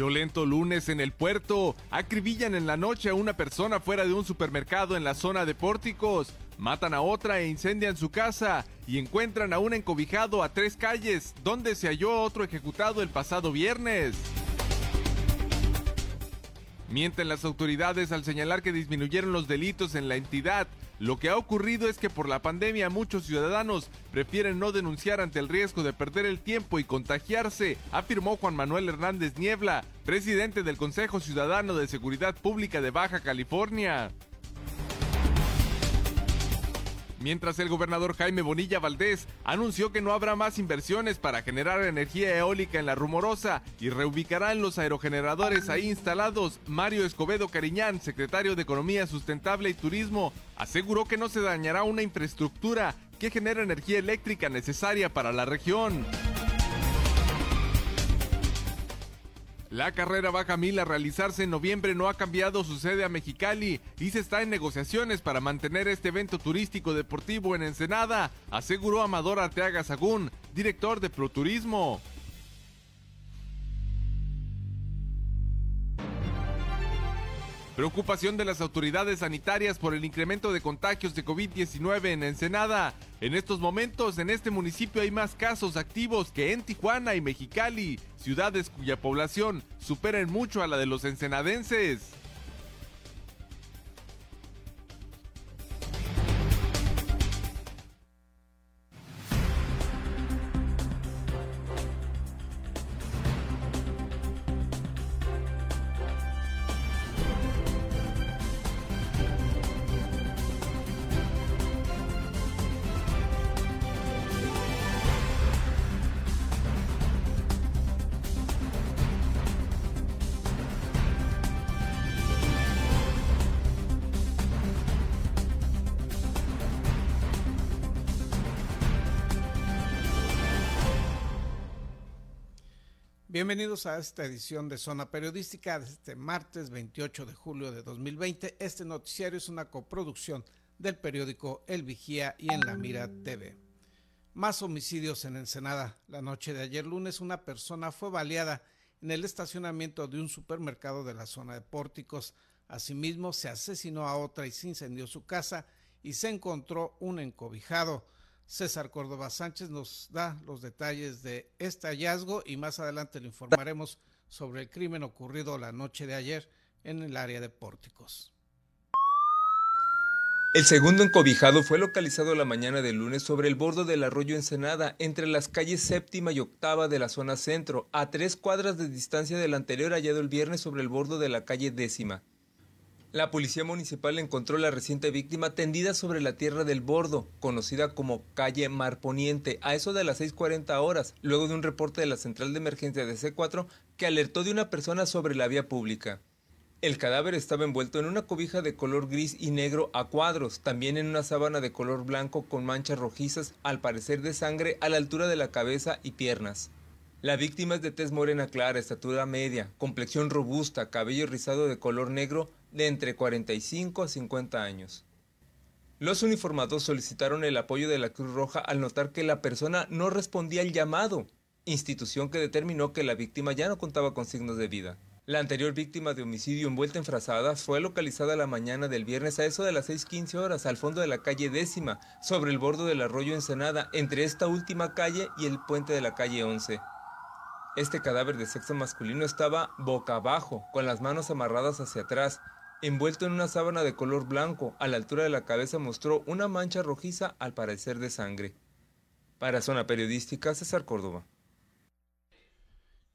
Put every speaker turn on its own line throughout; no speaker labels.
Violento lunes en el puerto. Acribillan en la noche a una persona fuera de un supermercado en la zona de Pórticos. Matan a otra e incendian su casa. Y encuentran a un encobijado a tres calles, donde se halló otro ejecutado el pasado viernes. Mienten las autoridades al señalar que disminuyeron los delitos en la entidad. Lo que ha ocurrido es que por la pandemia muchos ciudadanos prefieren no denunciar ante el riesgo de perder el tiempo y contagiarse, afirmó Juan Manuel Hernández Niebla, presidente del Consejo Ciudadano de Seguridad Pública de Baja California. Mientras el gobernador Jaime Bonilla Valdés anunció que no habrá más inversiones para generar energía eólica en la rumorosa y reubicarán los aerogeneradores ahí instalados, Mario Escobedo Cariñán, secretario de Economía Sustentable y Turismo, aseguró que no se dañará una infraestructura que genera energía eléctrica necesaria para la región. La carrera Baja Mil a realizarse en noviembre no ha cambiado su sede a Mexicali y se está en negociaciones para mantener este evento turístico deportivo en Ensenada, aseguró Amador Arteaga Sagún, director de Proturismo. Preocupación de las autoridades sanitarias por el incremento de contagios de COVID-19 en Ensenada. En estos momentos, en este municipio hay más casos activos que en Tijuana y Mexicali, ciudades cuya población supera en mucho a la de los ensenadenses.
Bienvenidos a esta edición de Zona Periodística de este martes 28 de julio de 2020. Este noticiario es una coproducción del periódico El Vigía y en La Mira TV. Más homicidios en Ensenada. La noche de ayer lunes una persona fue baleada en el estacionamiento de un supermercado de la zona de Pórticos. Asimismo se asesinó a otra y se incendió su casa y se encontró un encobijado. César Córdoba Sánchez nos da los detalles de este hallazgo y más adelante le informaremos sobre el crimen ocurrido la noche de ayer en el área de Pórticos.
El segundo encobijado fue localizado la mañana del lunes sobre el bordo del arroyo Ensenada, entre las calles séptima y octava de la zona centro, a tres cuadras de distancia del anterior hallado el viernes sobre el bordo de la calle décima. La policía municipal encontró la reciente víctima tendida sobre la tierra del bordo, conocida como calle Mar Poniente, a eso de las 6.40 horas, luego de un reporte de la central de emergencia de C4 que alertó de una persona sobre la vía pública. El cadáver estaba envuelto en una cobija de color gris y negro a cuadros, también en una sábana de color blanco con manchas rojizas, al parecer de sangre, a la altura de la cabeza y piernas. La víctima es de tez morena clara, estatura media, complexión robusta, cabello rizado de color negro, de entre 45 a 50 años. Los uniformados solicitaron el apoyo de la Cruz Roja al notar que la persona no respondía al llamado, institución que determinó que la víctima ya no contaba con signos de vida. La anterior víctima de homicidio envuelta en frazadas fue localizada la mañana del viernes a eso de las 6.15 horas al fondo de la calle décima, sobre el borde del arroyo Ensenada, entre esta última calle y el puente de la calle 11. Este cadáver de sexo masculino estaba boca abajo, con las manos amarradas hacia atrás, envuelto en una sábana de color blanco, a la altura de la cabeza mostró una mancha rojiza al parecer de sangre. Para Zona Periodística, César Córdoba.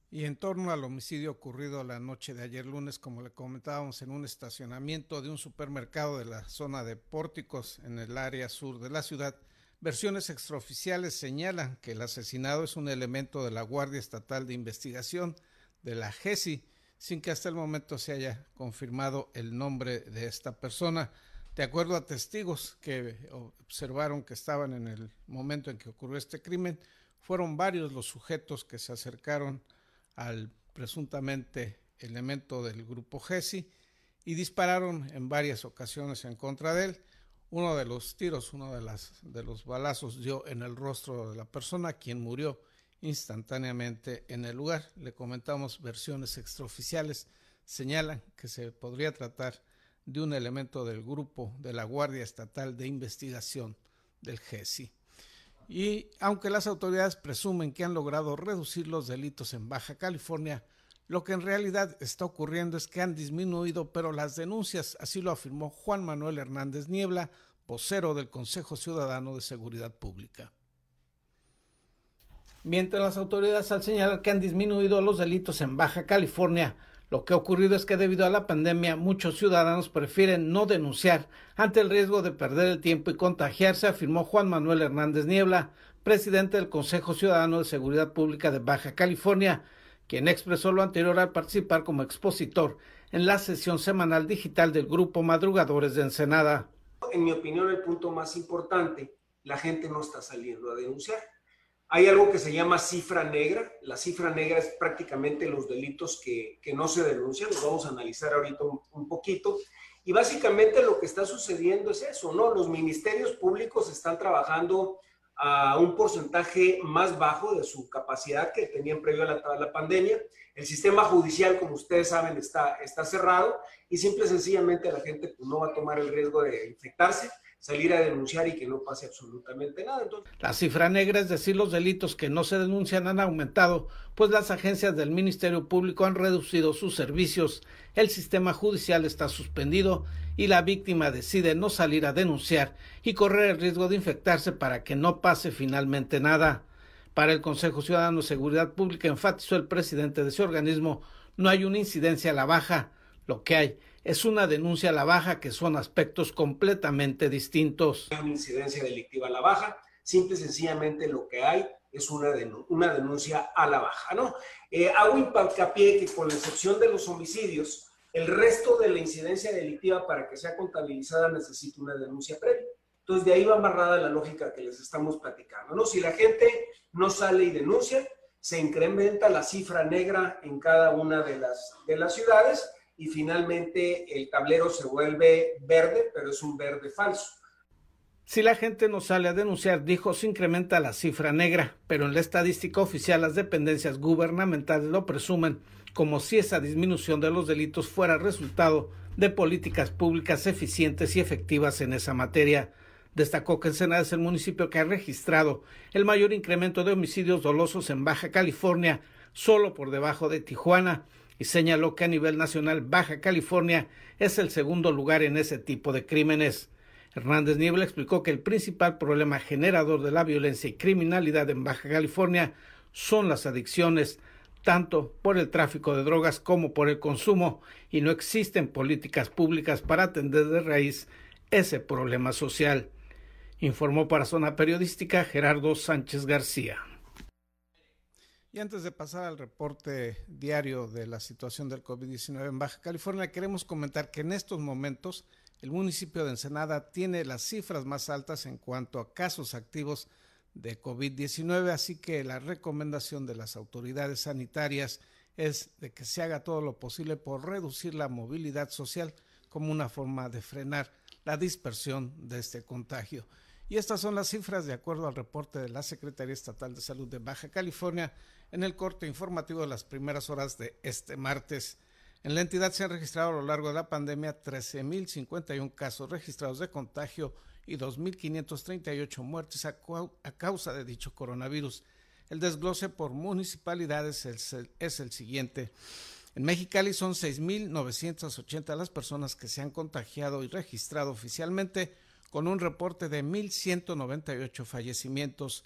Y en torno al homicidio ocurrido la noche de ayer lunes, como le comentábamos, en un estacionamiento de un supermercado de la zona de Pórticos en el área sur de la ciudad, versiones extraoficiales señalan que el asesinado es un elemento de la Guardia Estatal de Investigación de la GESI, sin que hasta el momento se haya confirmado el nombre de esta persona. De acuerdo a testigos que observaron que estaban en el momento en que ocurrió este crimen, fueron varios los sujetos que se acercaron al presuntamente elemento del grupo GESI y dispararon en varias ocasiones en contra de él. Uno de los tiros, uno de, las, de los balazos dio en el rostro de la persona, quien murió instantáneamente en el lugar. Le comentamos versiones extraoficiales, señalan que se podría tratar de un elemento del grupo de la Guardia Estatal de Investigación del GESI. Y aunque las autoridades presumen que han logrado reducir los delitos en Baja California, lo que en realidad está ocurriendo es que han disminuido, pero las denuncias, así lo afirmó Juan Manuel Hernández Niebla, vocero del Consejo Ciudadano de Seguridad Pública. Mientras las autoridades al señalar que han disminuido los delitos en Baja California, lo que ha ocurrido es que debido a la pandemia muchos ciudadanos prefieren no denunciar ante el riesgo de perder el tiempo y contagiarse, afirmó Juan Manuel Hernández Niebla, presidente del Consejo Ciudadano de Seguridad Pública de Baja California, quien expresó lo anterior al participar como expositor en la sesión semanal digital del grupo Madrugadores de Ensenada.
En mi opinión, el punto más importante, la gente no está saliendo a denunciar hay algo que se llama cifra negra. La cifra negra es prácticamente los delitos que, no se denuncian. Los vamos a analizar ahorita un, poquito. Y básicamente lo que está sucediendo es eso, ¿no? Los ministerios públicos están trabajando a un porcentaje más bajo de su capacidad que tenían previo a la, la, pandemia. El sistema judicial, como ustedes saben, está, está cerrado y simple y sencillamente la gente pues, no va a tomar el riesgo de infectarse salir a denunciar y que no pase absolutamente nada.
La cifra negra, es decir, los delitos que no se denuncian han aumentado, pues las agencias del Ministerio Público han reducido sus servicios, el sistema judicial está suspendido y la víctima decide no salir a denunciar y correr el riesgo de infectarse para que no pase finalmente nada. Para el Consejo Ciudadano de Seguridad Pública, enfatizó el presidente de ese organismo, no hay una incidencia a la baja, lo que hay es una denuncia a la baja que son aspectos completamente distintos.
Hay una incidencia delictiva a la baja, simple y sencillamente lo que hay es una, una denuncia a la baja, ¿no? Eh, hago hincapié que con la excepción de los homicidios, el resto de la incidencia delictiva para que sea contabilizada necesita una denuncia previa. Entonces, de ahí va amarrada la lógica que les estamos platicando, ¿no? Si la gente no sale y denuncia, se incrementa la cifra negra en cada una de las, de las ciudades y finalmente el tablero se vuelve verde, pero es un verde falso.
Si la gente no sale a denunciar, dijo, se incrementa la cifra negra, pero en la estadística oficial las dependencias gubernamentales lo presumen como si esa disminución de los delitos fuera resultado de políticas públicas eficientes y efectivas en esa materia. Destacó que Ensenada es el municipio que ha registrado el mayor incremento de homicidios dolosos en Baja California, solo por debajo de Tijuana, y señaló que a nivel nacional Baja California es el segundo lugar en ese tipo de crímenes. Hernández Niebla explicó que el principal problema generador de la violencia y criminalidad en Baja California son las adicciones, tanto por el tráfico de drogas como por el consumo, y no existen políticas públicas para atender de raíz ese problema social. Informó para Zona Periodística Gerardo Sánchez García. Y antes de pasar al reporte diario de la situación del COVID-19 en Baja California, queremos comentar que en estos momentos el municipio de Ensenada tiene las cifras más altas en cuanto a casos activos de COVID-19, así que la recomendación de las autoridades sanitarias es de que se haga todo lo posible por reducir la movilidad social como una forma de frenar la dispersión de este contagio. Y estas son las cifras de acuerdo al reporte de la Secretaría Estatal de Salud de Baja California en el corte informativo de las primeras horas de este martes. En la entidad se han registrado a lo largo de la pandemia 13.051 casos registrados de contagio y 2.538 muertes a, causa de dicho coronavirus. El desglose por municipalidades es es el siguiente. En Mexicali son 6.980 las personas que se han contagiado y registrado oficialmente, con un reporte de 1.198 fallecimientos.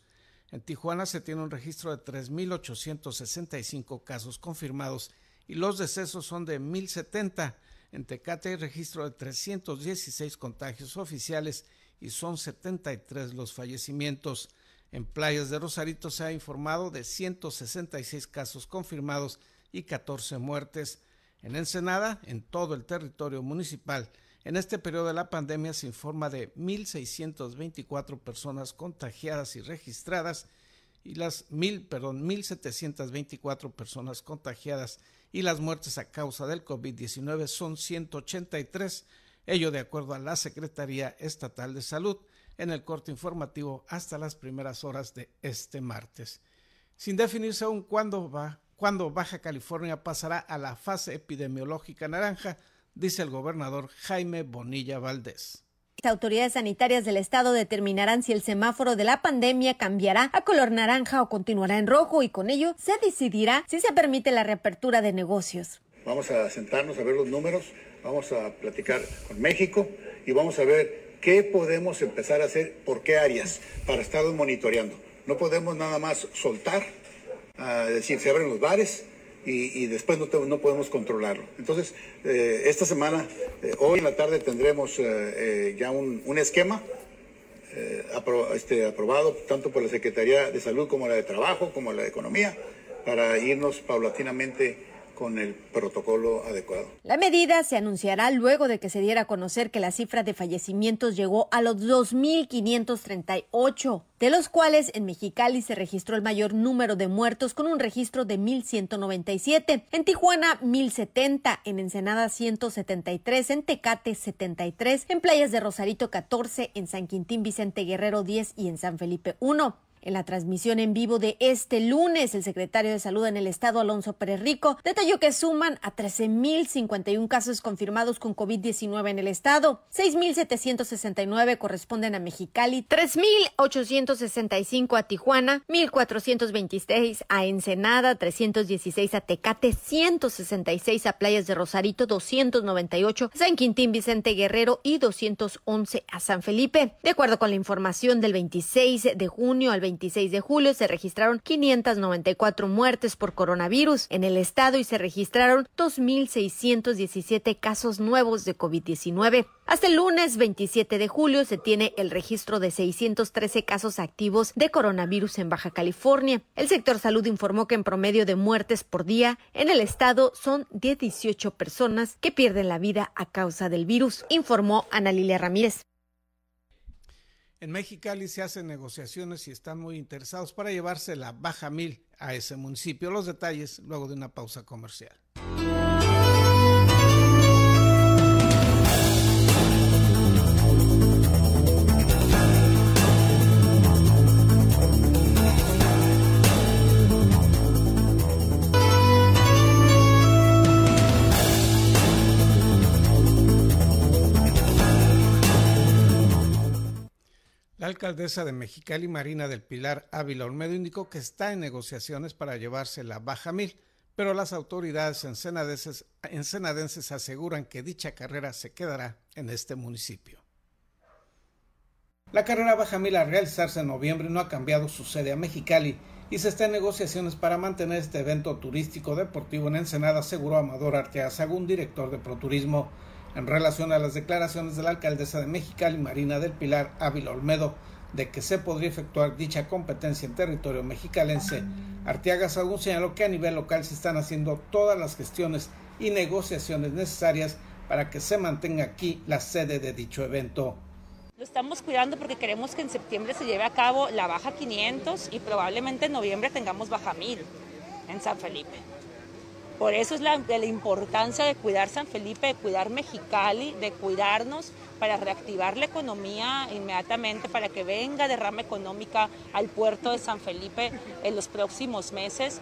En Tijuana se tiene un registro de 3.865 casos confirmados y los decesos son de 1.070. En Tecate hay registro de 316 contagios oficiales y son 73 los fallecimientos. En Playas de Rosarito se ha informado de 166 casos confirmados y 14 muertes. En Ensenada, en todo el territorio municipal, en este periodo de la pandemia se informa de 1.624 personas contagiadas y registradas y las mil, perdón, 1.724 personas contagiadas y las muertes a causa del COVID-19 son 183, ello de acuerdo a la Secretaría Estatal de Salud en el corte informativo hasta las primeras horas de este martes. Sin definirse aún cuándo va, cuándo Baja California pasará a la fase epidemiológica naranja, dice el gobernador Jaime Bonilla Valdés.
Las autoridades sanitarias del estado determinarán si el semáforo de la pandemia cambiará a color naranja o continuará en rojo y con ello se decidirá si se permite la reapertura de negocios.
Vamos a sentarnos a ver los números, vamos a platicar con México y vamos a ver qué podemos empezar a hacer por qué áreas para estarlos monitoreando. No podemos nada más soltar, a decir, cierren los bares, y, después no, no, podemos controlarlo. Entonces, eh, esta semana, eh, hoy en la tarde tendremos eh, ya un, esquema este, aprobado tanto por la Secretaría de Salud como la de Trabajo, como la de Economía, para irnos paulatinamente con el protocolo adecuado.
La medida se anunciará luego de que se diera a conocer que la cifra de fallecimientos llegó a los 2.538, de los cuales en Mexicali se registró el mayor número de muertos con un registro de 1.197, en Tijuana 1.070, en Ensenada 173, en Tecate 73, en Playas de Rosarito 14, en San Quintín Vicente Guerrero 10 y en San Felipe 1. En la transmisión en vivo de este lunes, el secretario de Salud en el estado, Alonso Pérez Rico, detalló que suman a 13.051 casos confirmados con COVID-19 en el estado. 6.769 corresponden a Mexicali, 3.865 a Tijuana, 1.426 a Ensenada, 316 a Tecate, 166 a Playas de Rosarito, 298 a San Quintín Vicente Guerrero y 211 a San Felipe. De acuerdo con la información del 26 de junio al 26 de julio se registraron 594 muertes por coronavirus en el estado y se registraron 2.617 casos nuevos de COVID-19. Hasta el lunes 27 de julio se tiene el registro de 613 casos activos de coronavirus en Baja California. El sector salud informó que en promedio de muertes por día en el estado son 18 personas que pierden la vida a causa del virus, informó Ana Lilia Ramírez.
En Mexicali se hacen negociaciones y están muy interesados para llevarse la baja mil a ese municipio. Los detalles luego de una pausa comercial. Alcaldesa de Mexicali, Marina del Pilar Ávila Olmedo, indicó que está en negociaciones para llevarse la baja mil, pero las autoridades ensenadenses, aseguran que dicha carrera se quedará en este municipio. La carrera baja mil a realizarse en noviembre no ha cambiado su sede a Mexicali y se está en negociaciones para mantener este evento turístico deportivo en Ensenada, aseguró Amador Arteaga Sagún, director de Proturismo en relación a las declaraciones de la alcaldesa de Mexicali, Marina del Pilar Ávila Olmedo, de que se podría efectuar dicha competencia en territorio mexicalense. Arteaga Sagún señaló que a nivel local se están haciendo todas las gestiones y negociaciones necesarias para que se mantenga aquí la sede de dicho evento.
Lo estamos cuidando porque queremos que en septiembre se lleve a cabo la baja 500 y probablemente en noviembre tengamos baja 1000 en San Felipe. Por eso es la, la importancia de cuidar San Felipe, de cuidar Mexicali, de cuidarnos para reactivar la economía inmediatamente, para que venga derrama económica al puerto de San Felipe en los próximos meses.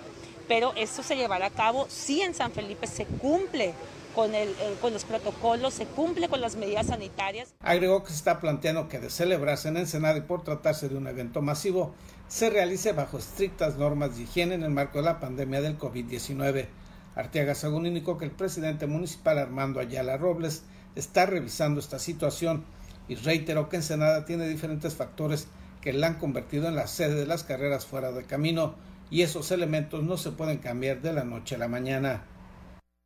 Pero esto se llevará a cabo si en San Felipe se cumple con, con, los protocolos, se cumple con las medidas sanitarias.
Agregó que se está planteando que de celebrarse en Ensenada y por tratarse de un evento masivo, se realice bajo estrictas normas de higiene en el marco de la pandemia del COVID-19. Arteaga según indicó que el presidente municipal Armando Ayala Robles está revisando esta situación y reiteró que Ensenada tiene diferentes factores que la han convertido en la sede de las carreras fuera de camino y esos elementos no se pueden cambiar de la noche a la mañana.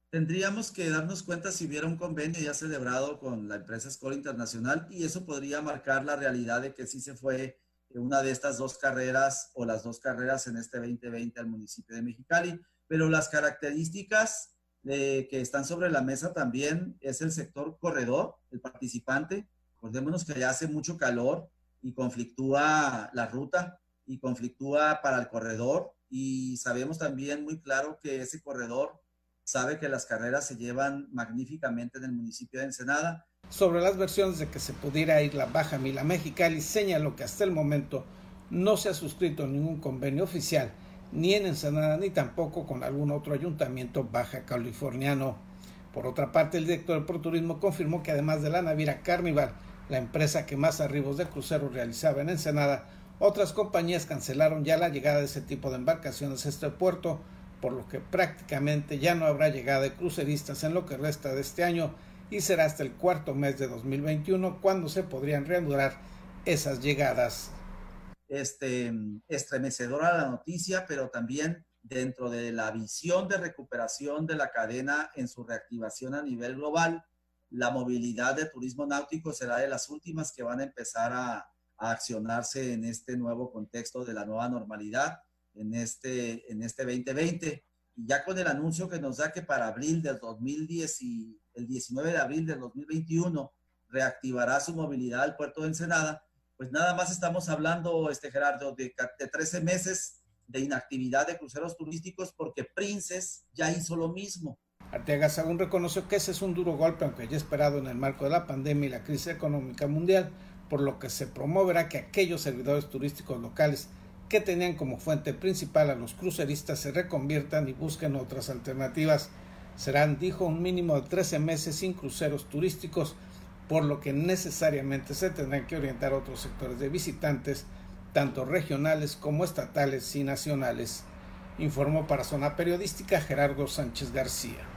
Tendríamos que darnos cuenta si hubiera un convenio ya celebrado con la empresa Escola Internacional y eso podría marcar la realidad de que sí se fue una de estas dos carreras o las dos carreras en este 2020 al municipio de Mexicali pero las características que están sobre la mesa también es el sector corredor, el participante. Acordémonos que ya hace mucho calor y conflictúa la ruta y conflictúa para el corredor y sabemos también muy claro que ese corredor sabe que las carreras se llevan magníficamente en el municipio de Ensenada.
Sobre las versiones de que se pudiera ir la Baja Mila Mexicali, señaló que hasta el momento no se ha suscrito ningún convenio oficial ni en Ensenada ni tampoco con algún otro ayuntamiento baja californiano. Por otra parte, el director de Proturismo confirmó que además de la naviera Carnival, la empresa que más arribos de cruceros realizaba en Ensenada, otras compañías cancelaron ya la llegada de ese tipo de embarcaciones a este puerto, por lo que prácticamente ya no habrá llegada de cruceristas en lo que resta de este año y será hasta el cuarto mes de 2021 cuando se podrían reanudar esas llegadas.
Este, estremecedora la noticia, pero también dentro de la visión de recuperación de la cadena en su reactivación a nivel global, la movilidad de turismo náutico será de las últimas que van a empezar a, accionarse en este nuevo contexto de la nueva normalidad, en este, en este 2020. Y ya con el anuncio que nos da que para abril del 2010 y el 19 de abril del 2021 reactivará su movilidad al puerto de Ensenada, pues nada más estamos hablando, este Gerardo, de, de 13 meses de inactividad de cruceros turísticos porque Princes ya hizo lo mismo.
Arteaga según reconoció que ese es un duro golpe, aunque ya esperado en el marco de la pandemia y la crisis económica mundial, por lo que se promoverá que aquellos servidores turísticos locales que tenían como fuente principal a los cruceristas se reconviertan y busquen otras alternativas. Serán, dijo, un mínimo de 13 meses sin cruceros turísticos, por lo que necesariamente se tendrán que orientar otros sectores de visitantes, tanto regionales como estatales y nacionales, informó para Zona Periodística Gerardo Sánchez García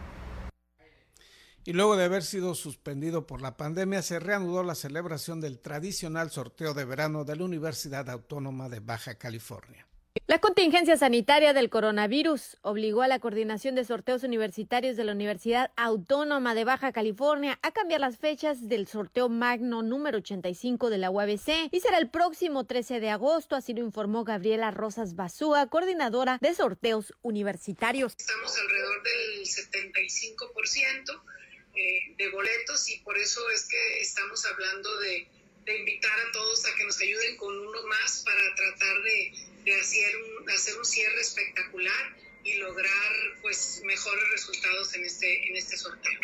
y luego de haber sido suspendido por la pandemia se reanudó la celebración del tradicional sorteo de verano de la Universidad Autónoma de Baja California.
La contingencia sanitaria del coronavirus obligó a la Coordinación de Sorteos Universitarios de la Universidad Autónoma de Baja California a cambiar las fechas del sorteo magno número 85 de la UABC y será el próximo 13 de agosto, así lo informó Gabriela Rosas Basúa, coordinadora de sorteos universitarios.
Estamos alrededor del 75% eh, de boletos y por eso es que estamos hablando de, invitar a todos a que nos ayuden con uno más para tratar de, hacer, un, hacer un cierre espectacular y lograr pues mejores resultados en este, en este sorteo.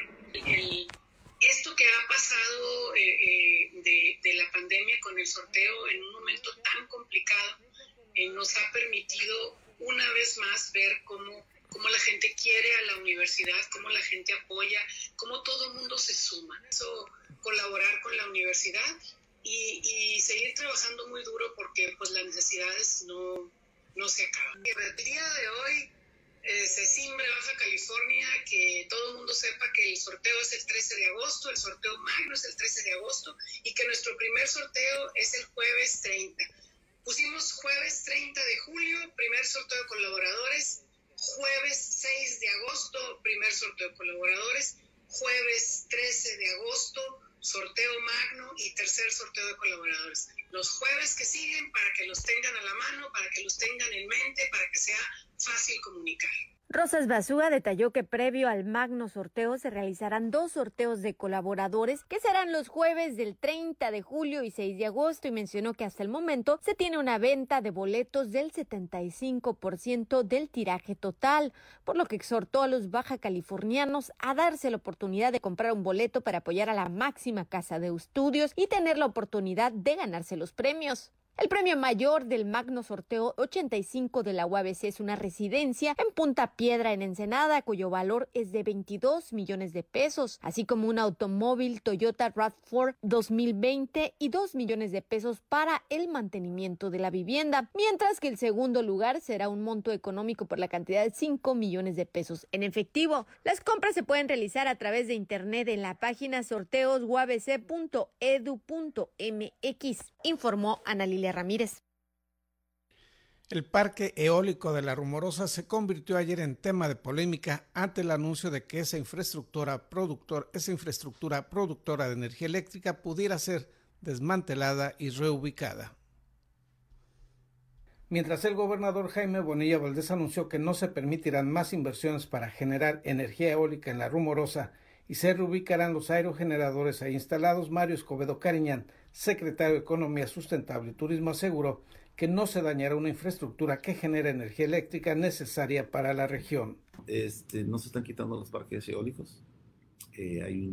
esto que ha pasado eh, eh, de, de, la pandemia con el sorteo en un momento tan complicado nos ha permitido una vez más ver cómo cómo la gente quiere a la universidad, cómo la gente apoya, cómo todo el mundo se suma. Eso, colaborar con la universidad y, seguir trabajando muy duro porque pues las necesidades no, no se acaban. El día de hoy eh, se simbra Baja California, que todo el mundo sepa que el sorteo es el 13 de agosto, el sorteo magno es el 13 de agosto y que nuestro primer sorteo es el jueves 30. Pusimos jueves 30 de julio, primer sorteo de colaboradores, Jueves 6 de agosto, primer sorteo de colaboradores. Jueves 13 de agosto, sorteo magno y tercer sorteo de colaboradores. Los jueves que siguen para que los tengan a la mano, para que los tengan en mente, para que sea fácil comunicar.
Rosas Basúa detalló que previo al magno sorteo se realizarán dos sorteos de colaboradores que serán los jueves del 30 de julio y 6 de agosto y mencionó que hasta el momento se tiene una venta de boletos del 75% del tiraje total, por lo que exhortó a los baja californianos a darse la oportunidad de comprar un boleto para apoyar a la máxima casa de estudios y tener la oportunidad de ganarse los premios. El premio mayor del Magno Sorteo 85 de la UABC es una residencia en Punta Piedra, en Ensenada, cuyo valor es de 22 millones de pesos, así como un automóvil Toyota RAV4 2020 y 2 millones de pesos para el mantenimiento de la vivienda, mientras que el segundo lugar será un monto económico por la cantidad de 5 millones de pesos en efectivo. Las compras se pueden realizar a través de internet en la página sorteosuabc.edu.mx, informó Ana
El parque eólico de la Rumorosa se convirtió ayer en tema de polémica ante el anuncio de que esa infraestructura, esa infraestructura productora de energía eléctrica pudiera ser desmantelada y reubicada. Mientras el gobernador Jaime Bonilla Valdés anunció que no se permitirán más inversiones para generar energía eólica en la Rumorosa y se reubicarán los aerogeneradores ahí instalados, Mario Escobedo Cariñán, secretario de Economía Sustentable y Turismo, aseguró que no se dañará una infraestructura que genera energía eléctrica necesaria para la región.
Este, no se están quitando los parques eólicos. Eh, hay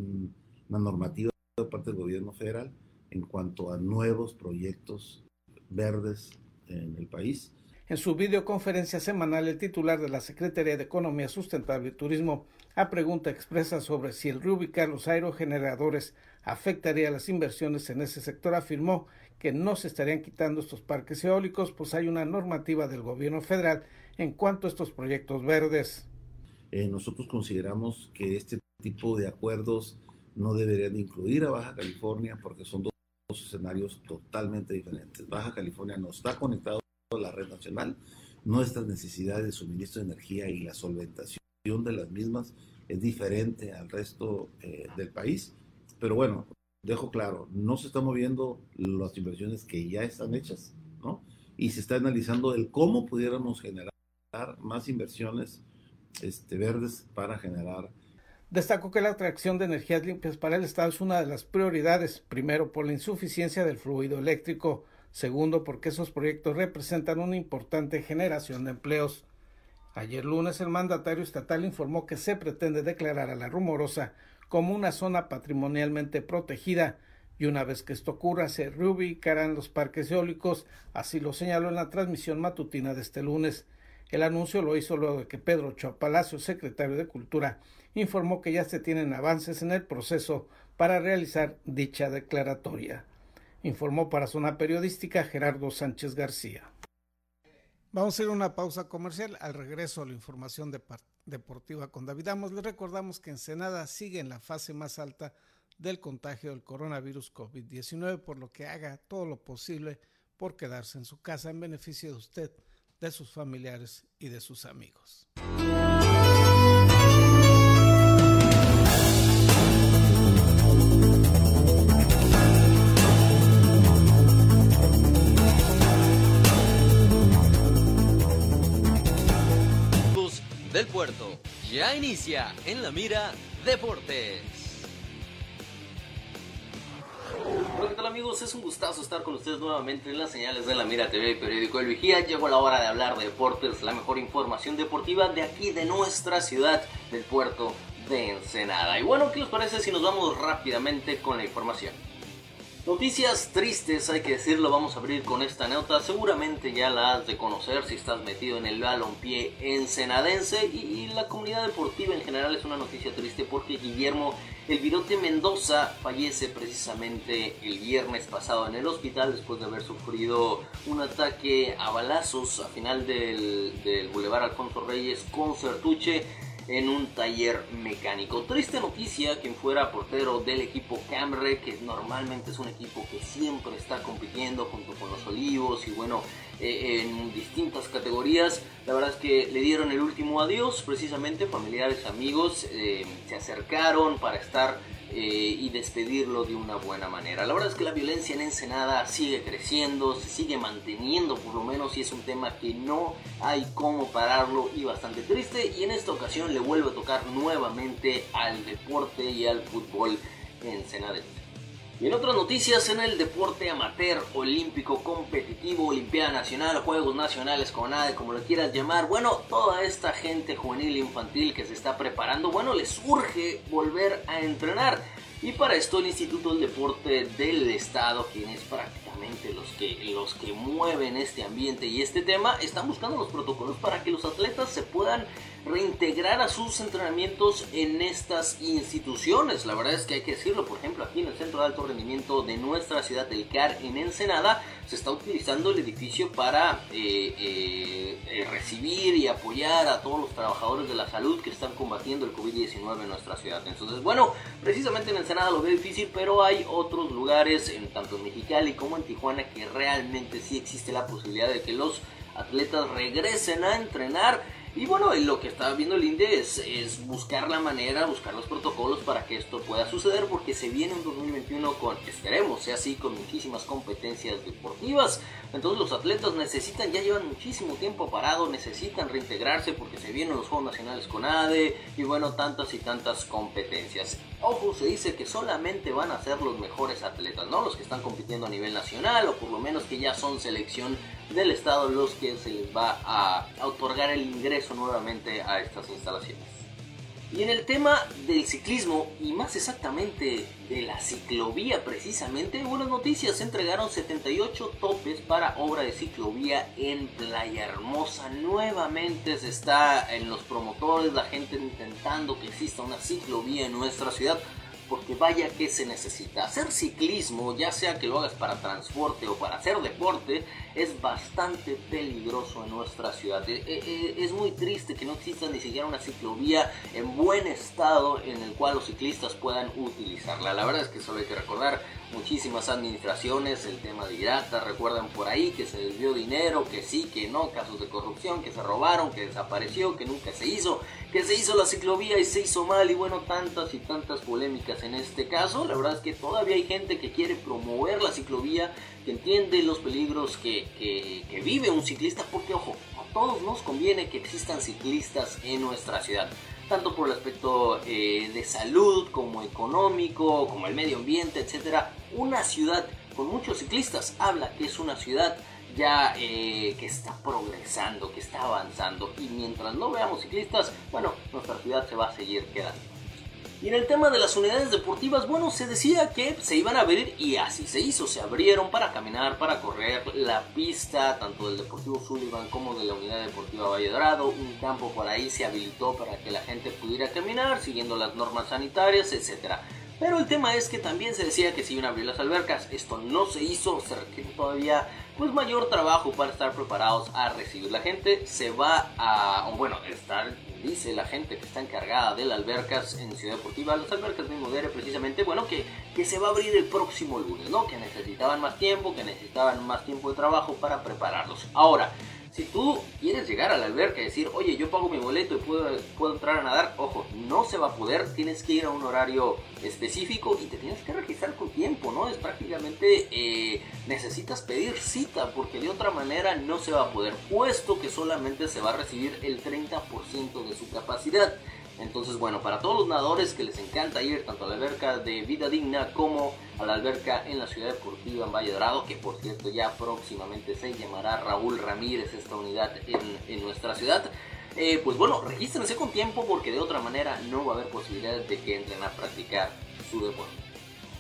una normativa de parte del gobierno federal en cuanto a nuevos proyectos verdes en el país.
En su videoconferencia semanal, el titular de la Secretaría de Economía Sustentable y Turismo, a pregunta expresa sobre si el reubicar los aerogeneradores afectaría las inversiones en ese sector, afirmó que no se estarían quitando estos parques eólicos, pues hay una normativa del gobierno federal en cuanto a estos proyectos verdes.
Eh, nosotros consideramos que este tipo de acuerdos no deberían incluir a Baja California porque son dos, escenarios totalmente diferentes. Baja California no está conectado a la red nacional, nuestras necesidades de suministro de energía y la solventación de las mismas es diferente al resto eh, del país. Pero bueno, dejo claro, no se están moviendo las inversiones que ya están hechas, ¿no? Y se está analizando el cómo pudiéramos generar más inversiones este, verdes para generar.
Destacó que la atracción de energías limpias para el Estado es una de las prioridades, primero por la insuficiencia del fluido eléctrico, segundo porque esos proyectos representan una importante generación de empleos. Ayer lunes el mandatario estatal informó que se pretende declarar a la rumorosa como una zona patrimonialmente protegida y una vez que esto ocurra se reubicarán los parques eólicos, así lo señaló en la transmisión matutina de este lunes. El anuncio lo hizo luego de que Pedro Ochoa Palacio, secretario de Cultura, informó que ya se tienen avances en el proceso para realizar dicha declaratoria. Informó para Zona Periodística Gerardo Sánchez García. Vamos a ir a una pausa comercial. Al regreso a la información deportiva con David Amos, les recordamos que Ensenada sigue en la fase más alta del contagio del coronavirus COVID-19, por lo que haga todo lo posible por quedarse en su casa en beneficio de usted de sus familiares y de sus amigos.
Del puerto ya inicia en la mira Deportes. Hola, ¿qué tal amigos? Es un gustazo estar con ustedes nuevamente en las señales de la Mira TV y Periódico El Vigía. Llegó la hora de hablar de deportes, la mejor información deportiva de aquí, de nuestra ciudad, del puerto de Ensenada. Y bueno, ¿qué les parece si nos vamos rápidamente con la información? Noticias tristes, hay que decirlo, vamos a abrir con esta nota. Seguramente ya la has de conocer si estás metido en el balompié ensenadense y, la comunidad deportiva en general es una noticia triste porque Guillermo El Virote Mendoza fallece precisamente el viernes pasado en el hospital después de haber sufrido un ataque a balazos a final del, del Boulevard Alfonso Reyes con Certuche en un taller mecánico. Triste noticia, quien fuera portero del equipo Camre, que normalmente es un equipo que siempre está compitiendo junto con los Olivos y bueno, eh, en distintas categorías. La verdad es que le dieron el último adiós, precisamente familiares, amigos, eh, se acercaron para estar eh, y despedirlo de una buena manera. La verdad es que la violencia en Ensenada sigue creciendo, se sigue manteniendo por lo menos y es un tema que no hay cómo pararlo y bastante triste y en esta ocasión le vuelvo a tocar nuevamente al deporte y al fútbol ensenadense. Y en otras noticias, en el deporte amateur, olímpico, competitivo, Olimpiada Nacional, Juegos Nacionales, CONADE, como lo quieras llamar, bueno, toda esta gente juvenil e infantil que se está preparando, bueno, les urge volver a entrenar. Y para esto el Instituto del Deporte del Estado, quien es prácticamente los que, los que mueven este ambiente y este tema, están buscando los protocolos para que los atletas se puedan reintegrar a sus entrenamientos en estas instituciones. La verdad es que hay que decirlo, por ejemplo, aquí en el Centro de Alto Rendimiento de nuestra ciudad del CAR en Ensenada, se está utilizando el edificio para eh, eh, eh, recibir y apoyar a todos los trabajadores de la salud que están combatiendo el COVID-19 en nuestra ciudad. Entonces, bueno, precisamente en Ensenada lo veo difícil, pero hay otros lugares, en tanto en Mexicali como en Tijuana, que realmente sí existe la posibilidad de que los atletas regresen a entrenar y bueno, lo que está viendo el INDE es, buscar la manera, buscar los protocolos para que esto pueda suceder, porque se viene un 2021 con, esperemos, sea así, con muchísimas competencias deportivas. Entonces los atletas necesitan, ya llevan muchísimo tiempo parado, necesitan reintegrarse porque se vienen los Juegos Nacionales con ADE y bueno, tantas y tantas competencias. Ojo, se dice que solamente van a ser los mejores atletas, ¿no? Los que están compitiendo a nivel nacional o por lo menos que ya son selección del estado los que se les va a otorgar el ingreso nuevamente a estas instalaciones. Y en el tema del ciclismo y más exactamente de la ciclovía precisamente, buenas noticias, se entregaron 78 topes para obra de ciclovía en Playa Hermosa. Nuevamente se está en los promotores, la gente intentando que exista una ciclovía en nuestra ciudad porque vaya que se necesita. Hacer ciclismo, ya sea que lo hagas para transporte o para hacer deporte, es bastante peligroso en nuestra ciudad. Eh, eh, eh, es muy triste que no exista ni siquiera una ciclovía en buen estado en el cual los ciclistas puedan utilizarla. La verdad es que solo hay que recordar muchísimas administraciones, el tema de IRATA, recuerdan por ahí que se desvió dinero, que sí, que no, casos de corrupción, que se robaron, que desapareció, que nunca se hizo, que se hizo la ciclovía y se hizo mal y bueno, tantas y tantas polémicas en este caso. La verdad es que todavía hay gente que quiere promover la ciclovía, que entiende los peligros que, vive un ciclista, porque ojo, a todos nos conviene que existan ciclistas en nuestra ciudad tanto por el aspecto eh, de salud como económico, como el medio ambiente, etcétera. Una ciudad con muchos ciclistas habla que es una ciudad ya eh, que está progresando, que está avanzando y mientras no veamos ciclistas, bueno, nuestra ciudad se va a seguir quedando. Y en el tema de las unidades deportivas, bueno, se decía que se iban a abrir y así se hizo. Se abrieron para caminar, para correr la pista, tanto del Deportivo Sullivan como de la Unidad Deportiva Valle Dorado. Un campo por ahí se habilitó para que la gente pudiera caminar siguiendo las normas sanitarias, etcétera. Pero el tema es que también se decía que se iban a abrir las albercas. Esto no se hizo, se requiere todavía pues mayor trabajo para estar preparados a recibir. La gente se va a, bueno, estar, dice la gente que está encargada de las albercas en Ciudad Deportiva, las albercas de Modere precisamente, bueno, que, que se va a abrir el próximo lunes, ¿no? Que necesitaban más tiempo, que necesitaban más tiempo de trabajo para prepararlos. Ahora, si tú quieres llegar a la alberca y decir, oye, yo pago mi boleto y puedo, puedo entrar a nadar, ojo, no se va a poder, tienes que ir a un horario específico y te tienes que registrar con tiempo, ¿no? Es prácticamente, eh, necesitas pedir cita porque de otra manera no se va a poder, puesto que solamente se va a recibir el 30% de su capacidad. Entonces, bueno, para todos los nadadores que les encanta ir tanto a la alberca de Vida Digna como a la alberca en la Ciudad Deportiva en Valle Dorado, que por cierto ya próximamente se llamará Raúl Ramírez esta unidad en, nuestra ciudad, eh, pues bueno, regístrense con tiempo porque de otra manera no va a haber posibilidad de que entren a practicar su deporte.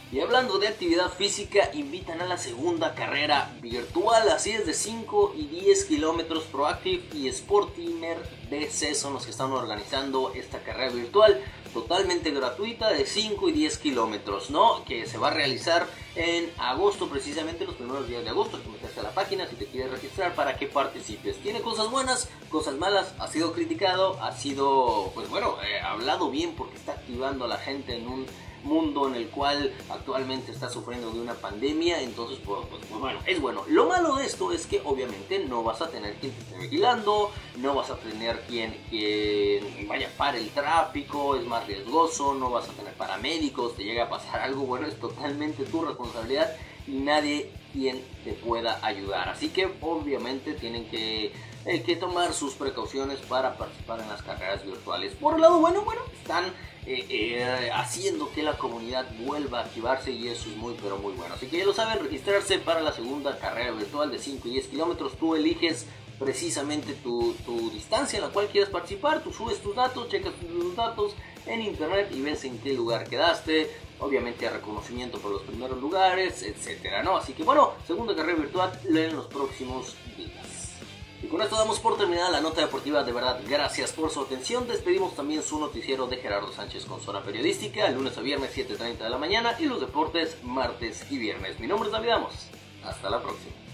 Y hablando de actividad física, invitan a la segunda carrera virtual, así es de 5 y 10 kilómetros Proactive y Sportimer BC son los que están organizando esta carrera virtual totalmente gratuita de 5 y 10 kilómetros, ¿no? Que se va a realizar en agosto, precisamente los primeros días de agosto. Que a la página si te quieres registrar para que participes. Tiene cosas buenas, cosas malas, ha sido criticado, ha sido, pues bueno, eh, hablado bien porque está activando a la gente en un mundo en el cual actualmente está sufriendo de una pandemia, entonces pues, pues, pues, bueno, es bueno. Lo malo de esto es que obviamente no vas a tener quien te esté vigilando, no vas a tener quien, quien vaya para el tráfico, es más riesgoso, no vas a tener paramédicos, te llega a pasar algo, bueno, es totalmente tu responsabilidad y nadie quien te pueda ayudar. Así que obviamente tienen que hay que tomar sus precauciones para participar en las carreras virtuales. Por el lado bueno, bueno, están eh, eh, haciendo que la comunidad vuelva a activarse y eso es muy pero muy bueno. Así que ya lo saben, registrarse para la segunda carrera virtual de 5 y 10 kilómetros. Tú eliges precisamente tu, distancia en la cual quieres participar. Tú subes tus datos, checas tus datos en internet y ves en qué lugar quedaste. Obviamente reconocimiento por los primeros lugares, etcétera, ¿no? Así que bueno, segunda carrera virtual en los próximos días. Con esto damos por terminada la nota deportiva. De verdad, gracias por su atención. Despedimos también su noticiero de Gerardo Sánchez con zona periodística, lunes a viernes 7.30 de la mañana y los deportes martes y viernes. Mi nombre es David Amos. Hasta la próxima.